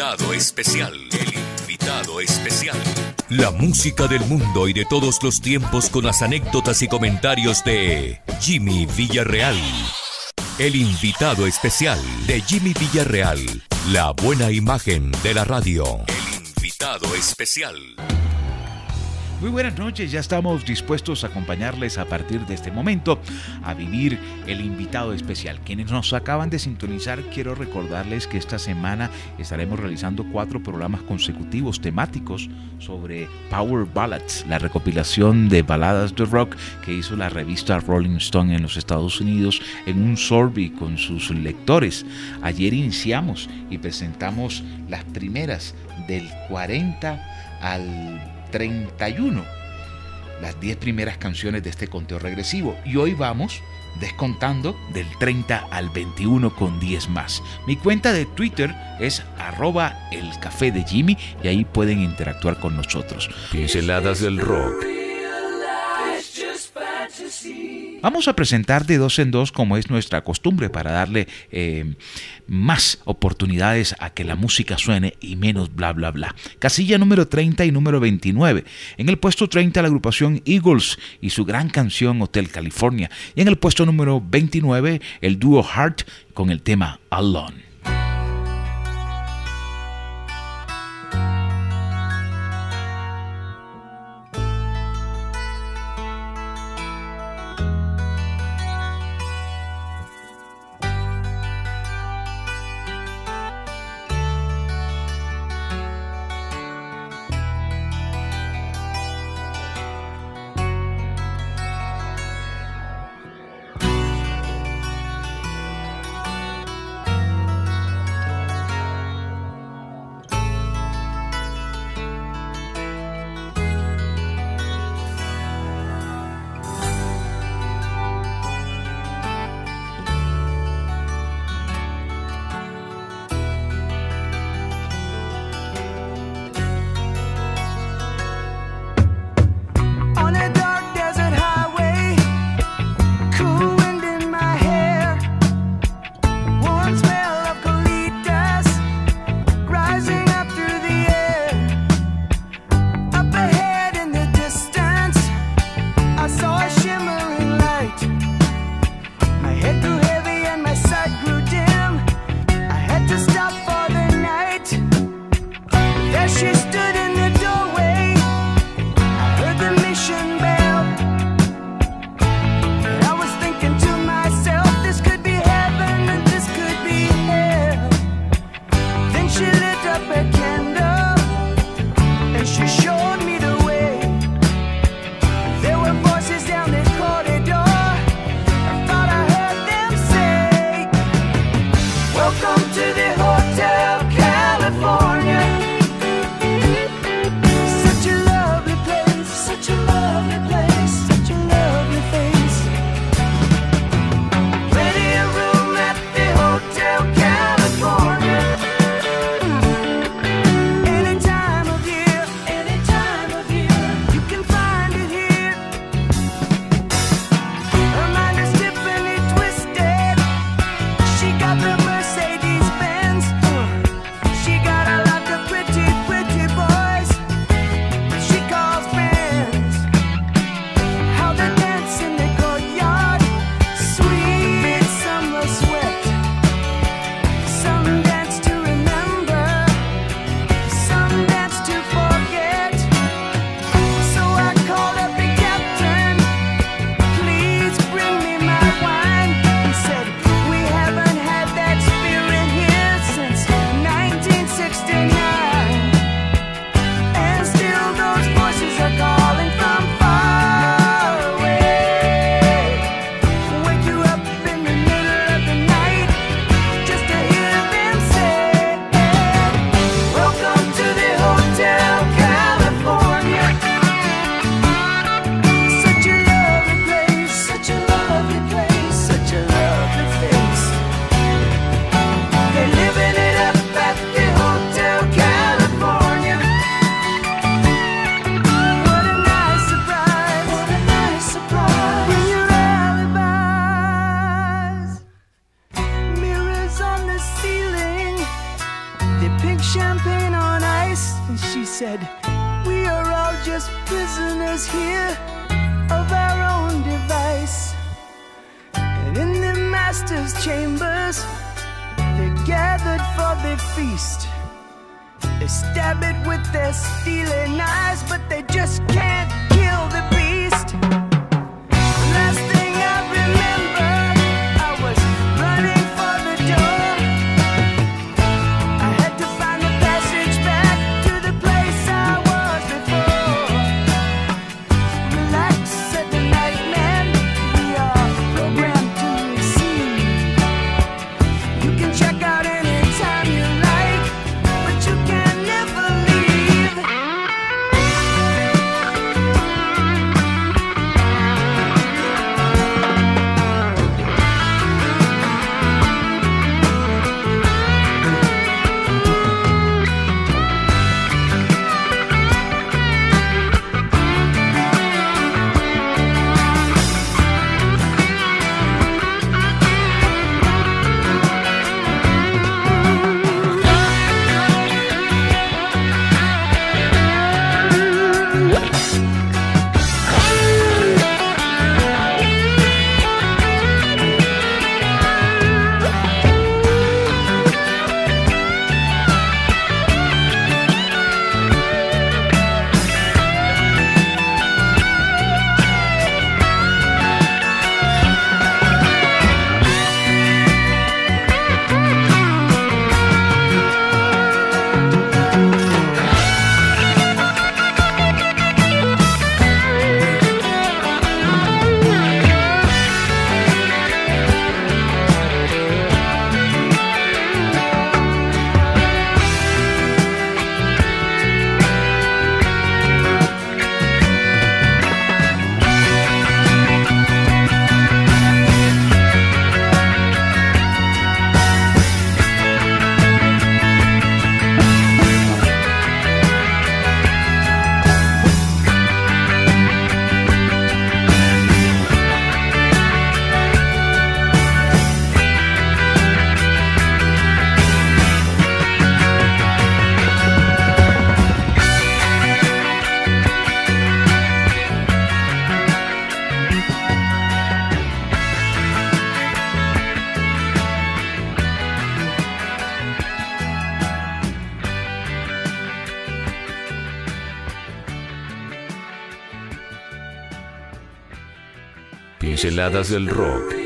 invitado especial. El invitado especial. La música del mundo y de todos los tiempos con las anécdotas y comentarios de Jimmy Villarreal. El invitado especial de Jimmy Villarreal. La buena imagen de la radio. El invitado especial. Muy buenas noches, ya estamos dispuestos a acompañarles a partir de este momento a vivir el invitado especial. Quienes nos acaban de sintonizar, quiero recordarles que esta semana estaremos realizando cuatro programas consecutivos temáticos sobre Power Ballads, la recopilación de baladas de rock que hizo la revista Rolling Stone en los Estados Unidos en un survey con sus lectores. Ayer iniciamos y presentamos las primeras del 40 al 31 las 10 primeras canciones de este conteo regresivo y hoy vamos descontando del 30 al 21 con 10 más. Mi cuenta de Twitter es arroba el café de Jimmy y ahí pueden interactuar con nosotros. Pinceladas del rock. Vamos a presentar de dos en dos como es nuestra costumbre para darle eh, más oportunidades a que la música suene y menos bla bla bla. Casilla número 30 y número 29. En el puesto 30 la agrupación Eagles y su gran canción Hotel California. Y en el puesto número 29 el dúo Heart con el tema Alone. Pinceladas del rock.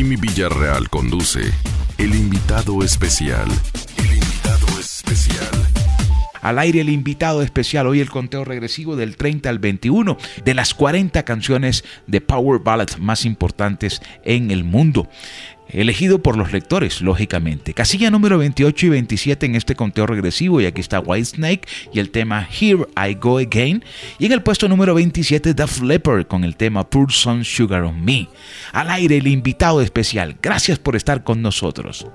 Jimmy Villarreal conduce El invitado especial. Al aire el invitado especial, hoy el conteo regresivo del 30 al 21 de las 40 canciones de Power Ballad más importantes en el mundo elegido por los lectores, lógicamente. Casilla número 28 y 27 en este conteo regresivo, y aquí está Whitesnake y el tema Here I Go Again. Y en el puesto número 27, The Flipper con el tema Pour Some Sugar on Me. Al aire, el invitado especial. Gracias por estar con nosotros.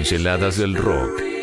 Pinceladas del rock.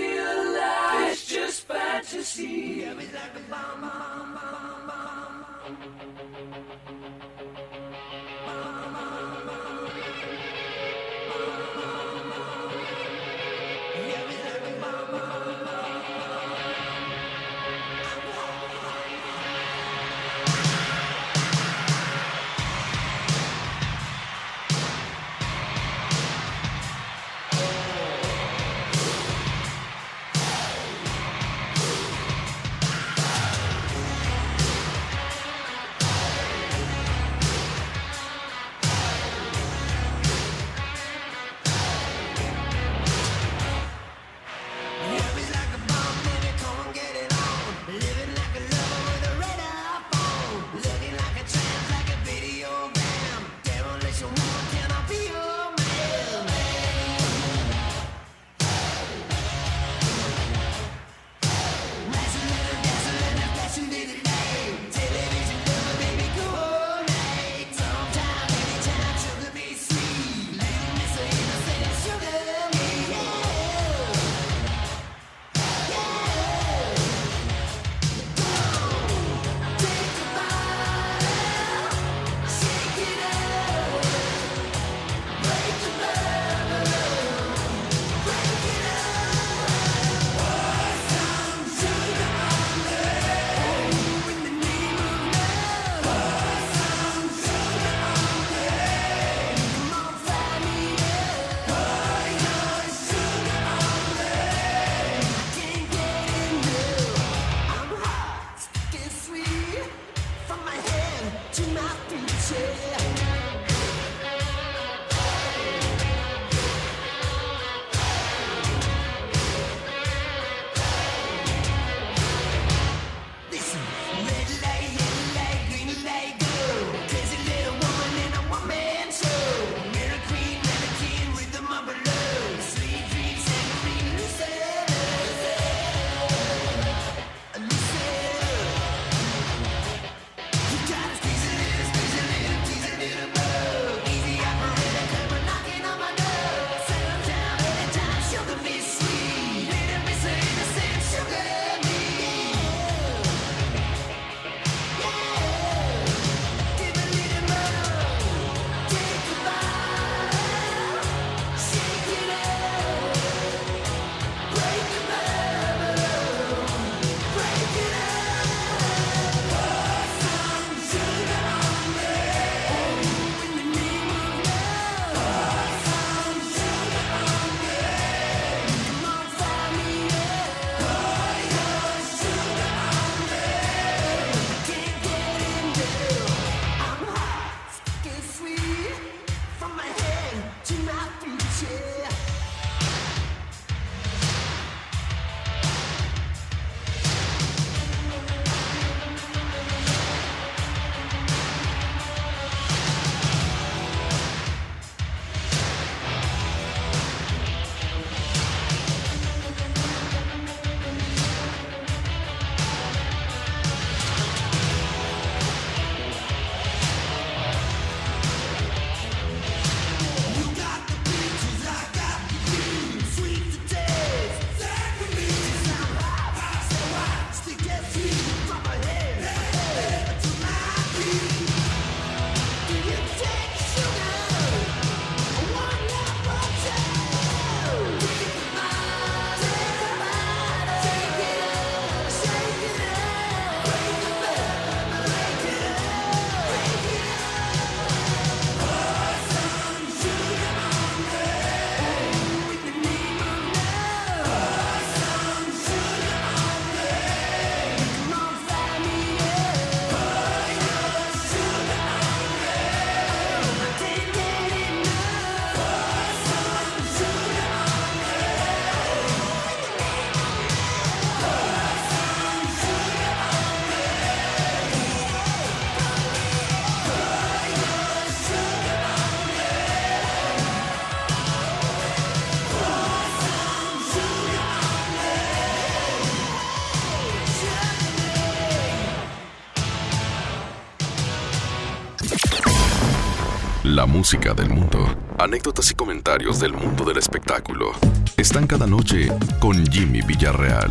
Música del mundo, anécdotas y comentarios del mundo del espectáculo. Están cada noche con Jimmy Villarreal.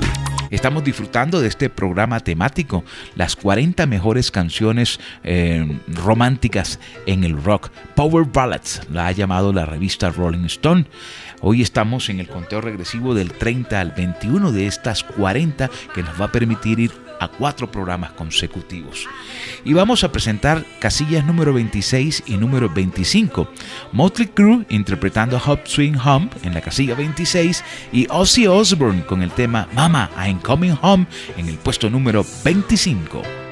Estamos disfrutando de este programa temático, las 40 mejores canciones eh, románticas en el rock. Power Ballads, la ha llamado la revista Rolling Stone. Hoy estamos en el conteo regresivo del 30 al 21 de estas 40 que nos va a permitir ir a cuatro programas consecutivos. Y vamos a presentar casillas número 26 y número 25. Motley Crue interpretando Hop Swing Home en la casilla 26 y Ozzy Osbourne con el tema Mama, I'm Coming Home en el puesto número 25.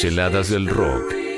Pinceladas del rock.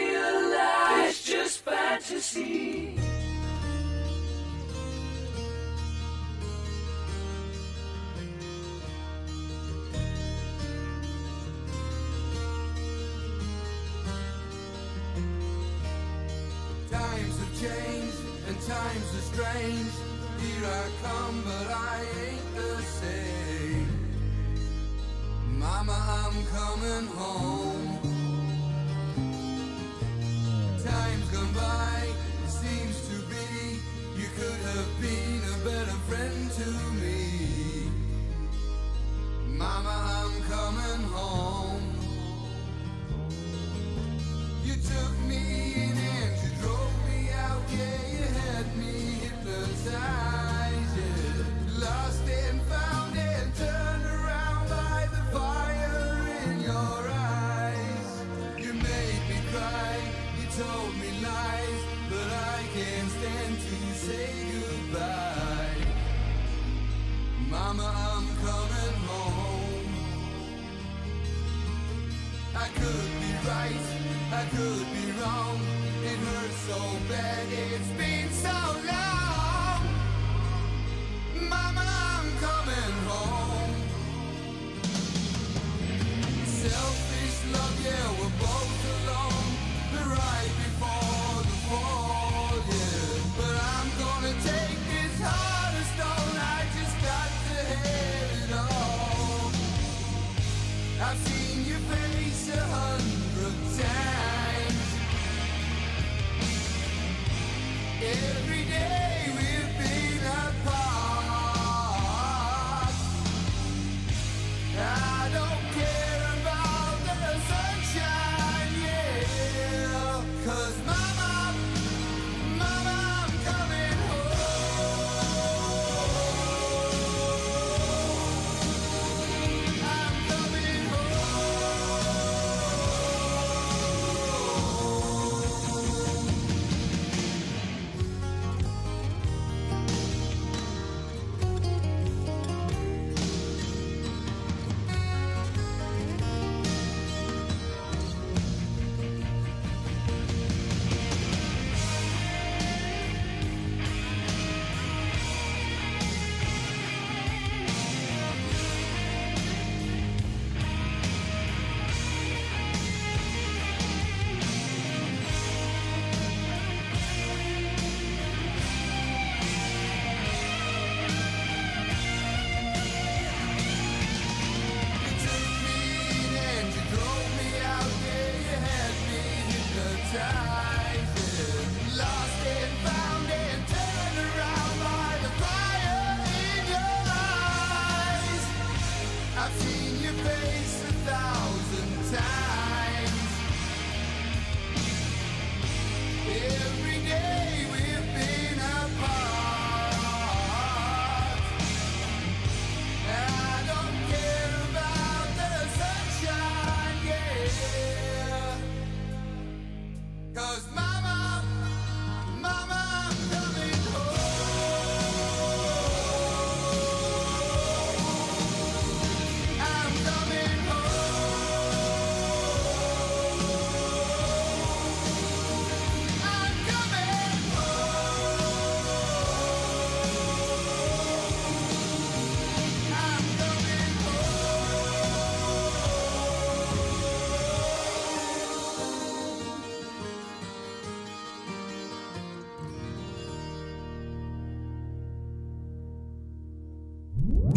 Yeah.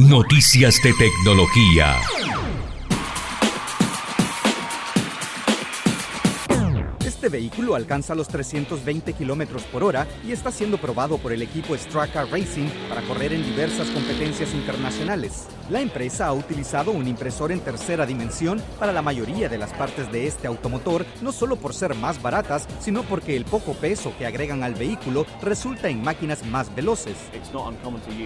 Noticias de tecnología. Vehículo alcanza los 320 kilómetros por hora y está siendo probado por el equipo Straka Racing para correr en diversas competencias internacionales. La empresa ha utilizado un impresor en tercera dimensión para la mayoría de las partes de este automotor, no solo por ser más baratas, sino porque el poco peso que agregan al vehículo resulta en máquinas más veloces.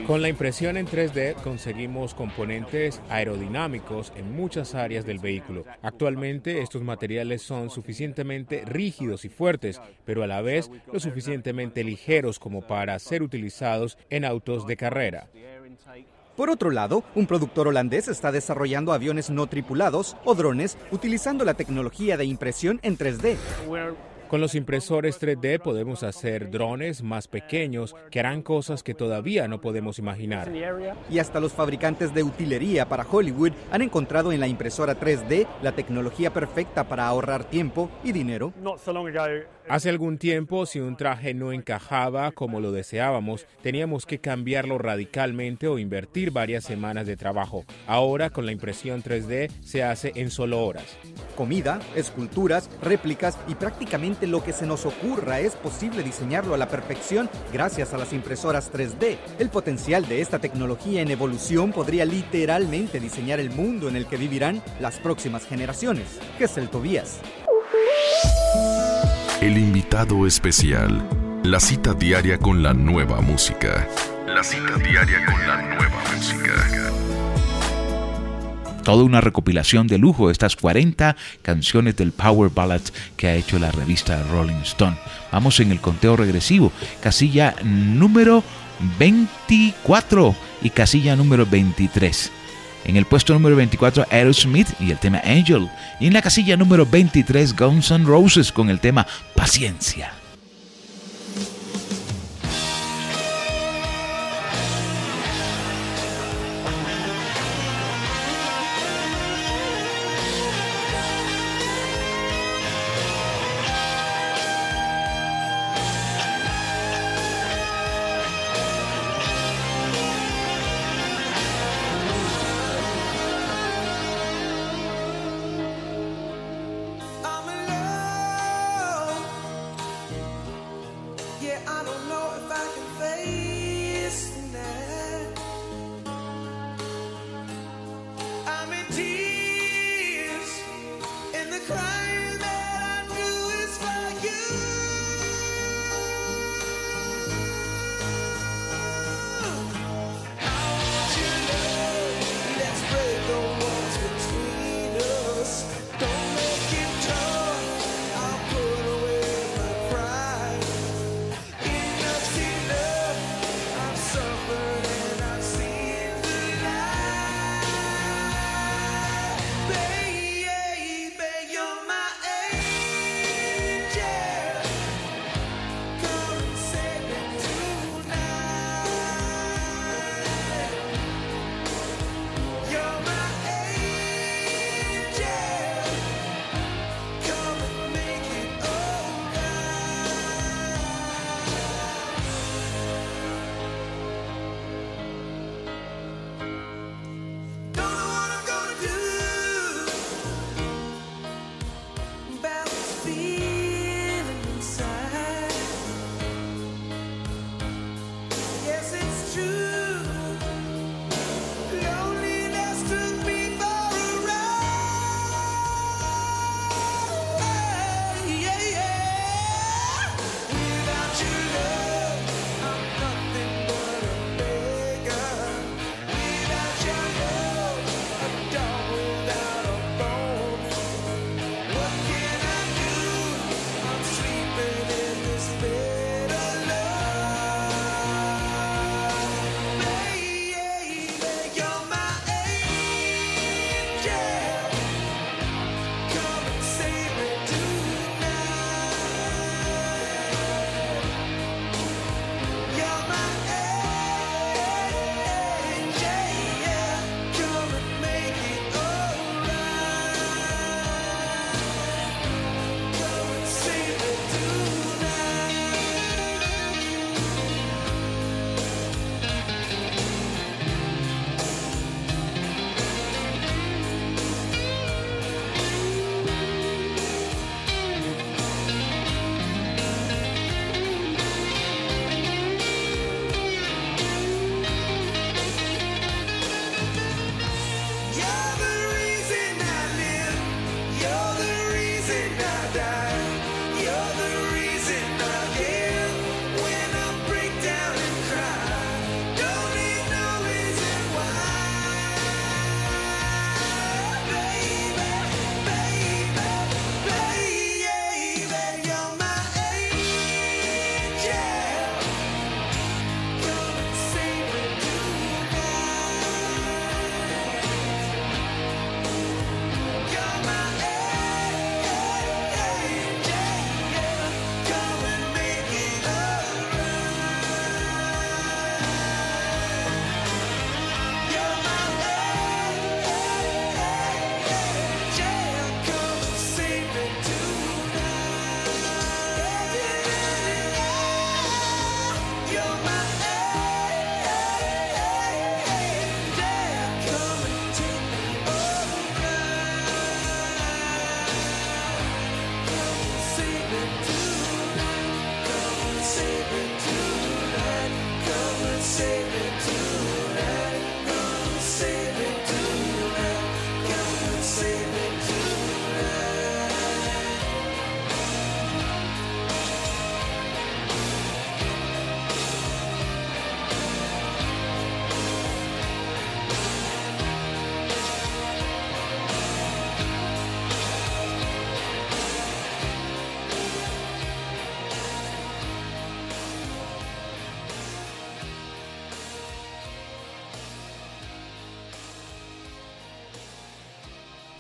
Con la impresión en 3D conseguimos componentes aerodinámicos en muchas áreas del vehículo. Actualmente estos materiales son suficientemente rígidos y fuertes, pero a la vez lo suficientemente ligeros como para ser utilizados en autos de carrera. Por otro lado, un productor holandés está desarrollando aviones no tripulados o drones utilizando la tecnología de impresión en 3D. Con los impresores 3D podemos hacer drones más pequeños que harán cosas que todavía no podemos imaginar. Y hasta los fabricantes de utilería para Hollywood han encontrado en la impresora 3D la tecnología perfecta para ahorrar tiempo y dinero. Hace algún tiempo, si un traje no encajaba como lo deseábamos, teníamos que cambiarlo radicalmente o invertir varias semanas de trabajo. Ahora, con la impresión 3D, se hace en solo horas. Comida, esculturas, réplicas y prácticamente lo que se nos ocurra es posible diseñarlo a la perfección gracias a las impresoras 3D. El potencial de esta tecnología en evolución podría literalmente diseñar el mundo en el que vivirán las próximas generaciones. Que es el. El invitado especial. La cita diaria con la nueva música. La cita diaria con la nueva música. Toda una recopilación de lujo estas 40 canciones del Power Ballad que ha hecho la revista Rolling Stone. Vamos en el conteo regresivo. Casilla número 24 y casilla número 23. En el puesto número 24, Aerosmith y el tema Angel. Y en la casilla número 23, Guns N' Roses con el tema Paciencia.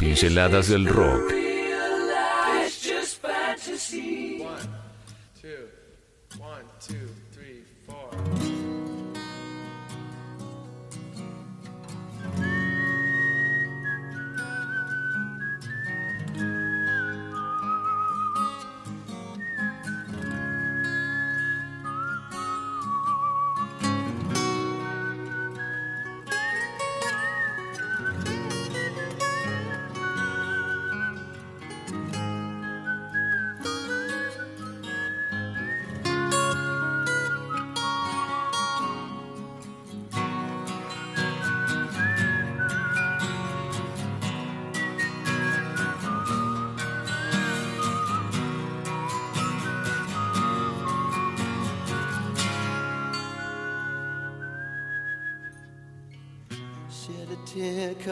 Pinceladas del rock.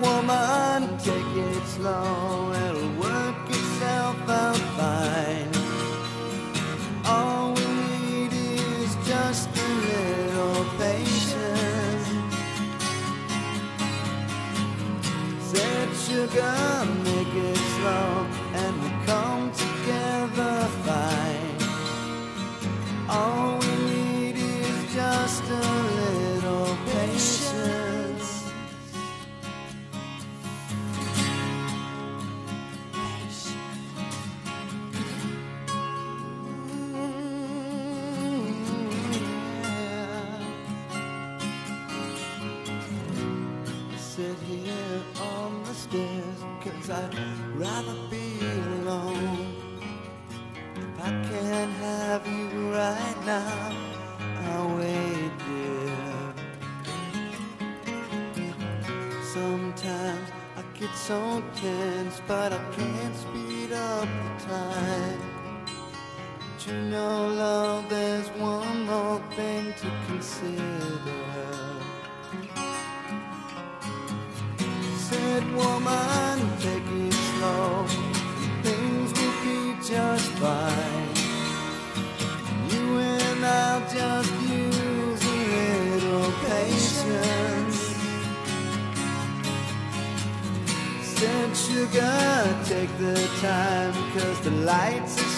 woman, take it slow, para que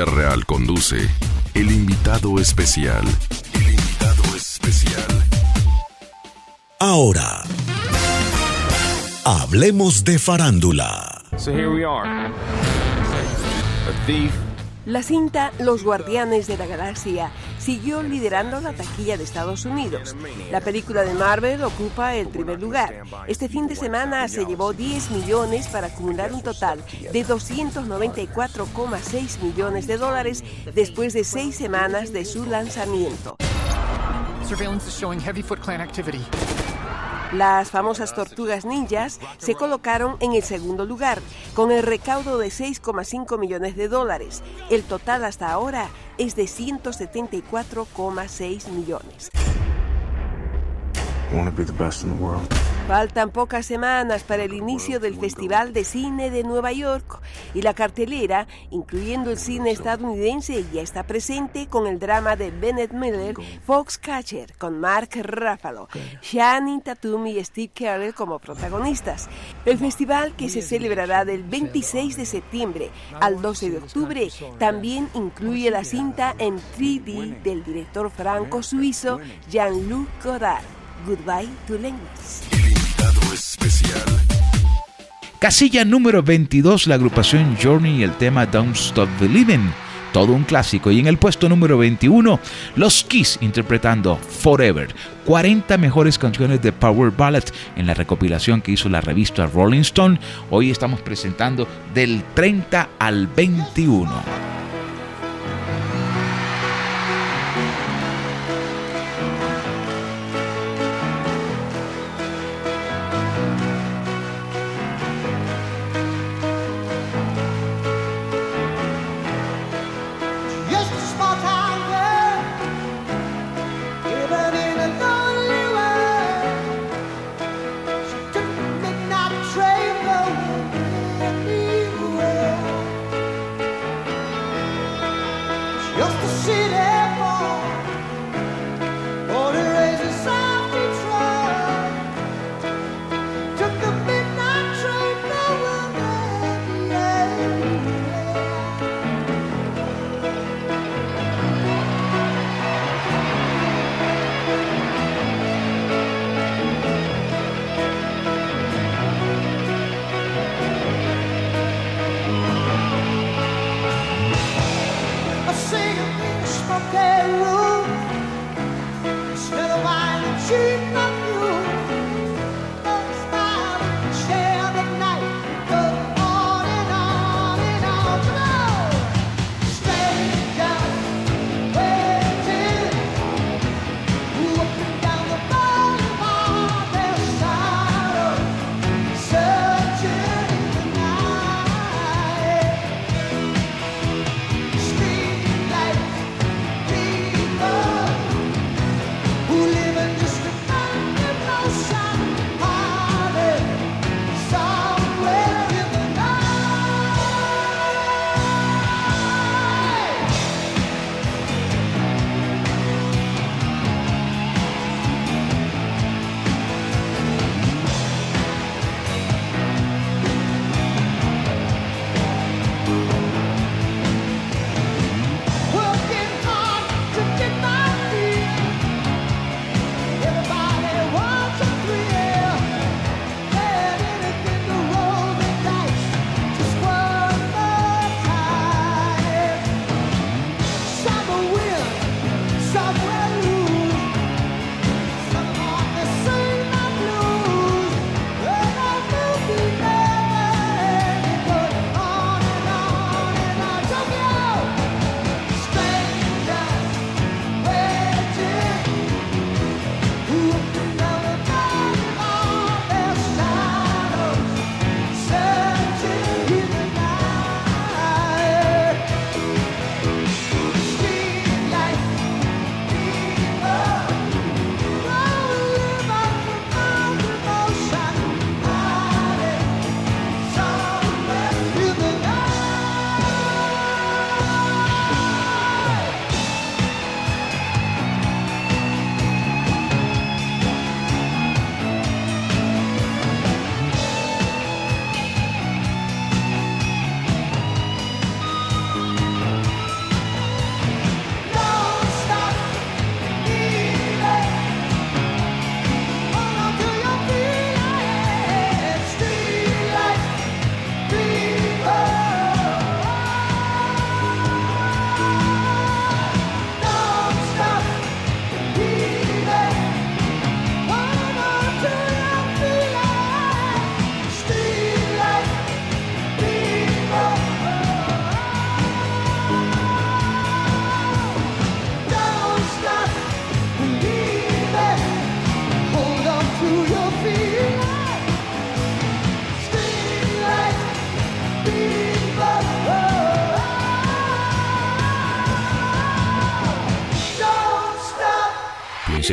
Villarreal conduce El invitado especial. El invitado especial. Ahora, hablemos de farándula. So here we are. A thief. La cinta Los Guardianes de la Galaxia siguió liderando la taquilla de Estados Unidos. La película de Marvel ocupa el primer lugar. Este fin de semana se llevó 10 millones para acumular un total de 294,6 millones de dólares después de seis semanas de su lanzamiento. Surveillance is showing heavy Foot Clan activity. Las famosas tortugas ninjas se colocaron en el segundo lugar, con el recaudo de 6,5 millones de dólares. El total hasta ahora es de 174,6 millones. Faltan pocas semanas para el inicio del Festival de Cine de Nueva York y la cartelera, incluyendo el cine estadounidense, ya está presente con el drama de Bennett Miller, Foxcatcher, con Mark Ruffalo, Channing Tatum y Steve Carell como protagonistas. El festival, que se celebrará del 26 de septiembre al 12 de octubre, también incluye la cinta en 3D del director franco-suizo Jean-Luc Godard. Goodbye to Lengths. El invitado especial. Casilla número 22, la agrupación Journey y el tema Don't Stop Believing. Todo un clásico. Y en el puesto número 21, los Kiss interpretando Forever. 40 mejores canciones de Power Ballad en la recopilación que hizo la revista Rolling Stone. Hoy estamos presentando del 30 al 21.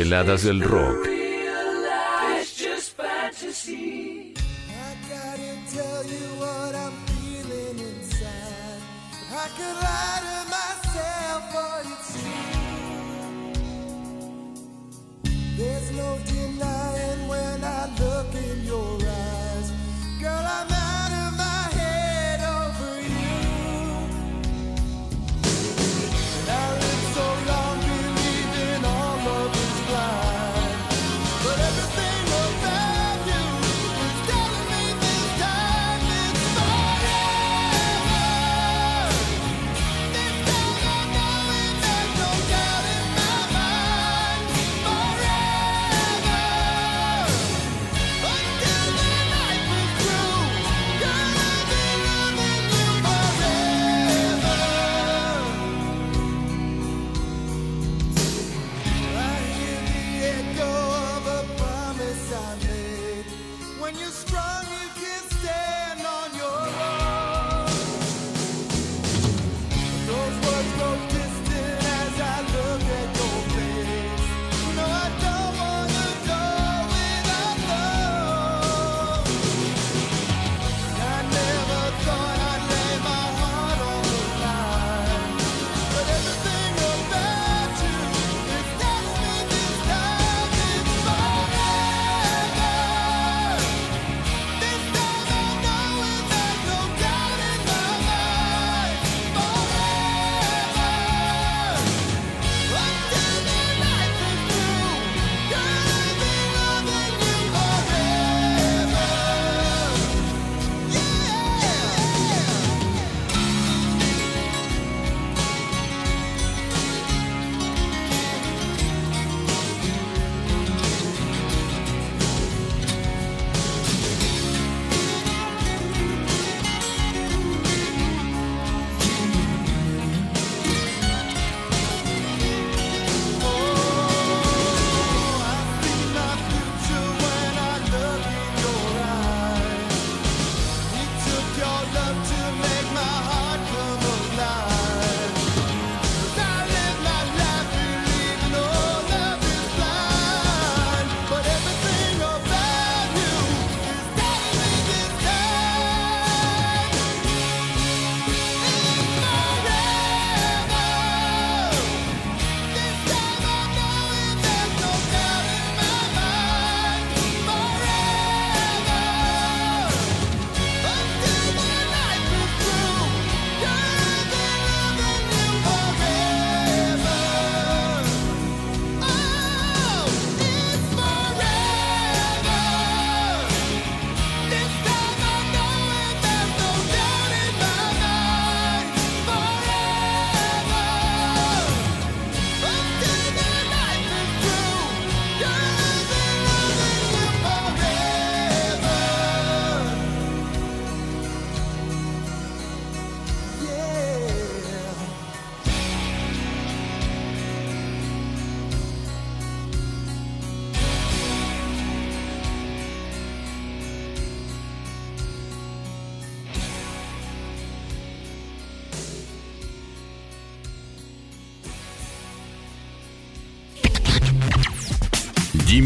Heladas del Rock.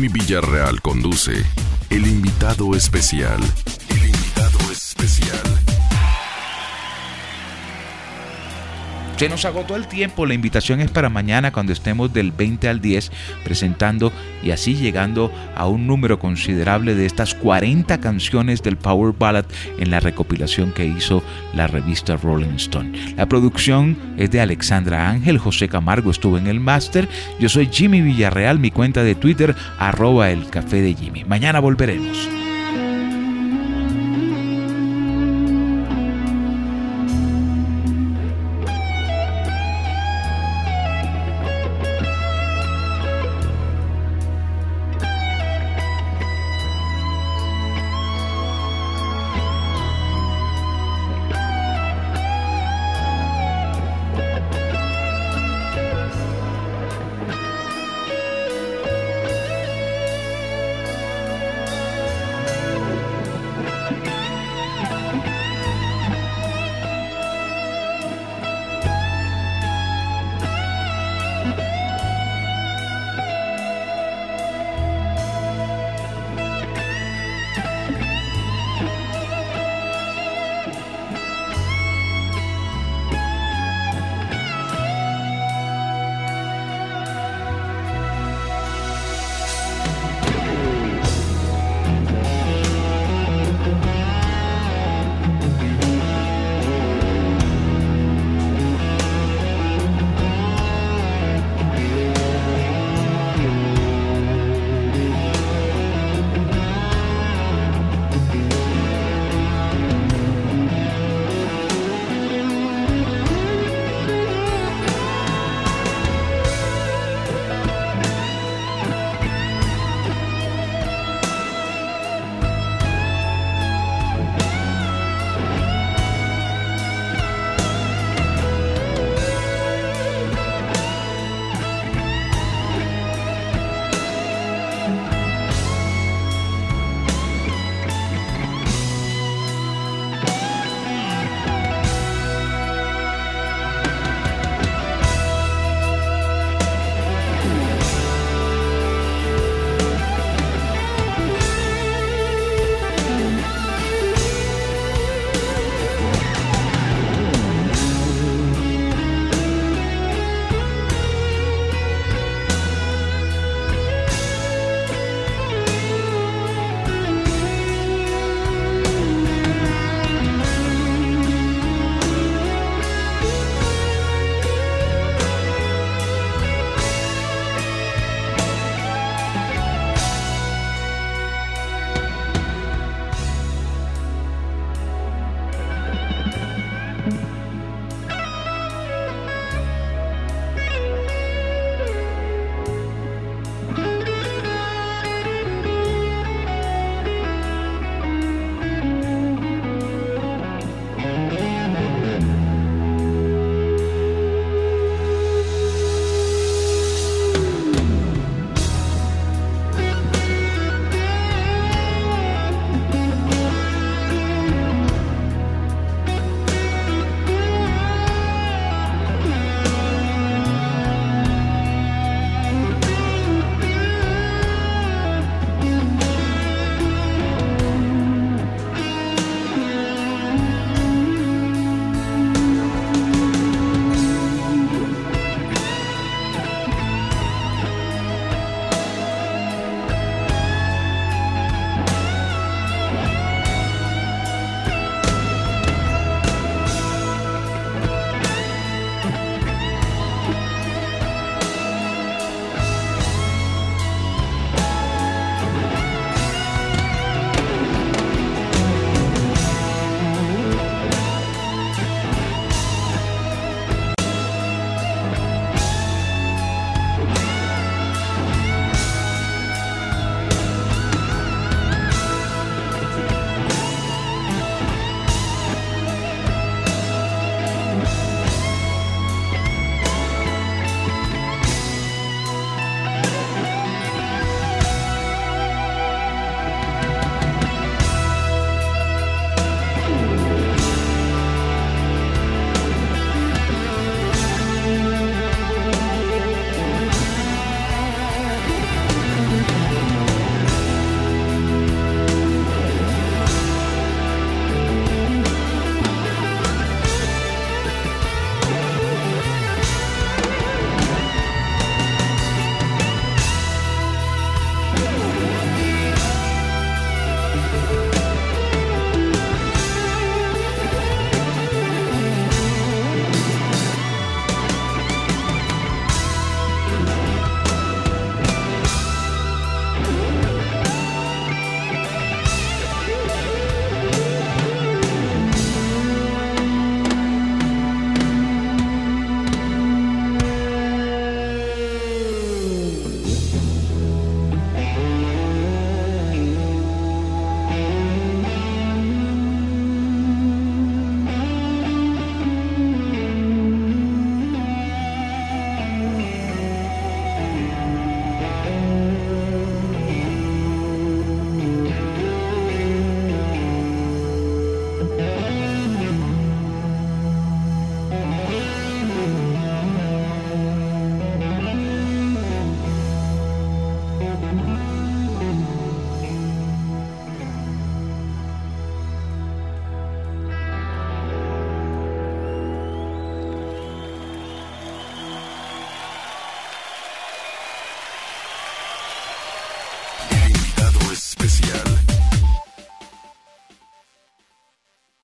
Jaime Villarreal conduce El invitado especial. Se nos agotó el tiempo, la invitación es para mañana cuando estemos del 20 al 10 presentando y así llegando a un número considerable de estas 40 canciones del Power Ballad en la recopilación que hizo la revista Rolling Stone. La producción es de Alexandra Ángel, José Camargo estuvo en el máster, yo soy Jimmy Villarreal, mi cuenta de Twitter arroba el café de Jimmy. Mañana volveremos.